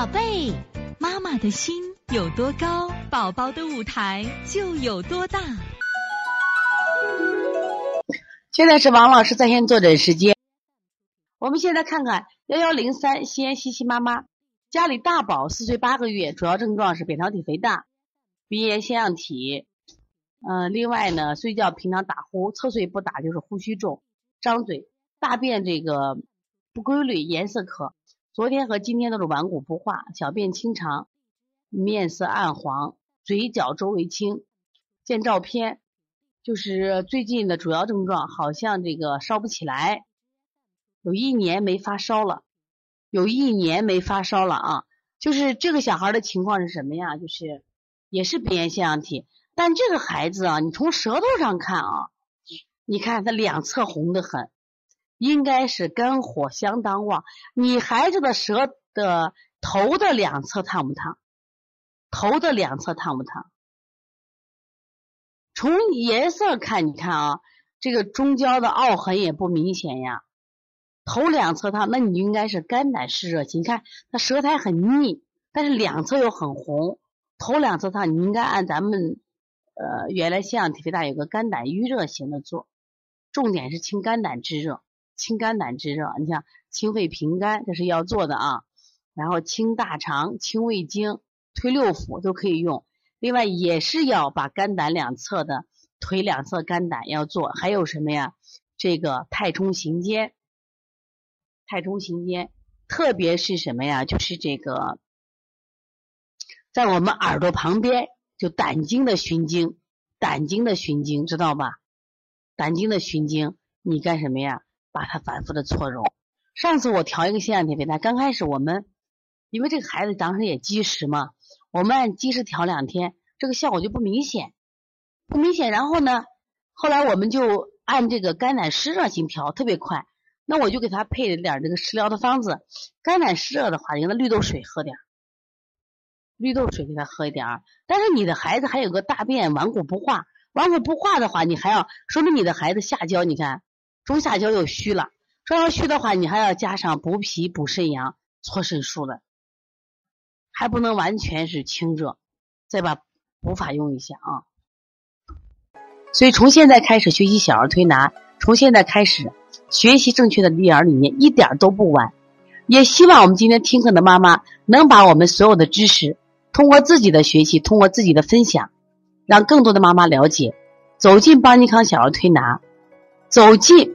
宝贝，妈妈的心有多高，宝宝的舞台就有多大。现在是王老师在线坐诊时间。我们现在看看幺幺零三西安西西妈妈，家里大宝四岁八个月，主要症状是扁桃体肥大、鼻炎腺样体。嗯，另外呢，睡觉平常打呼，侧睡不打就是呼吸重，张嘴，大便这个不规律，颜色可。昨天和今天都是顽固不化，小便清长，面色暗黄，嘴角周围青。见照片，就是最近的主要症状，好像这个烧不起来，有一年没发烧了，有一年没发烧了啊。就是这个小孩的情况是什么呀？就是也是鼻炎腺样体，但这个孩子啊，你从舌头上看啊，你看他两侧红的很。应该是肝火相当旺。你孩子的舌的头的两侧烫不烫？头的两侧烫不烫？从颜色看，你看啊，这个中焦的凹痕也不明显呀。头两侧烫，那你应该是肝胆湿热型。你看他舌苔很腻，但是两侧又很红，头两侧烫，你应该按咱们呃原来腺样体肥大有个肝胆郁热型的做，重点是清肝胆之热。清肝胆之热，你像清肺平肝，这是要做的啊。然后清大肠、清胃经、推六腑都可以用。另外也是要把肝胆两侧的腿两侧肝胆要做。还有什么呀？这个太冲行间，太冲行间，特别是什么呀？就是这个在我们耳朵旁边，就胆经的循经，胆经的循经，知道吧？胆经的循经，你干什么呀？把它反复的搓揉。上次我调一个腺样体肥大，刚开始我们因为这个孩子当时也积食嘛，我们按积食调两天，这个效果就不明显，不明显。然后呢，后来我们就按这个肝胆湿热型调，特别快。那我就给他配了点这个食疗的方子，肝胆湿热的话，你给他绿豆水喝点，绿豆水给他喝一点。但是你的孩子还有个大便顽固不化，顽固不化的话，你还要说明你的孩子下焦，你看。中下焦又虚了，中焦虚的话，你还要加上补脾、补肾阳、搓肾腧的，还不能完全是清热，再把补法用一下啊。所以从现在开始学习小儿推拿，从现在开始学习正确的育儿理念，一点都不晚。也希望我们今天听课的妈妈能把我们所有的知识，通过自己的学习，通过自己的分享，让更多的妈妈了解，走进邦尼康小儿推拿。走进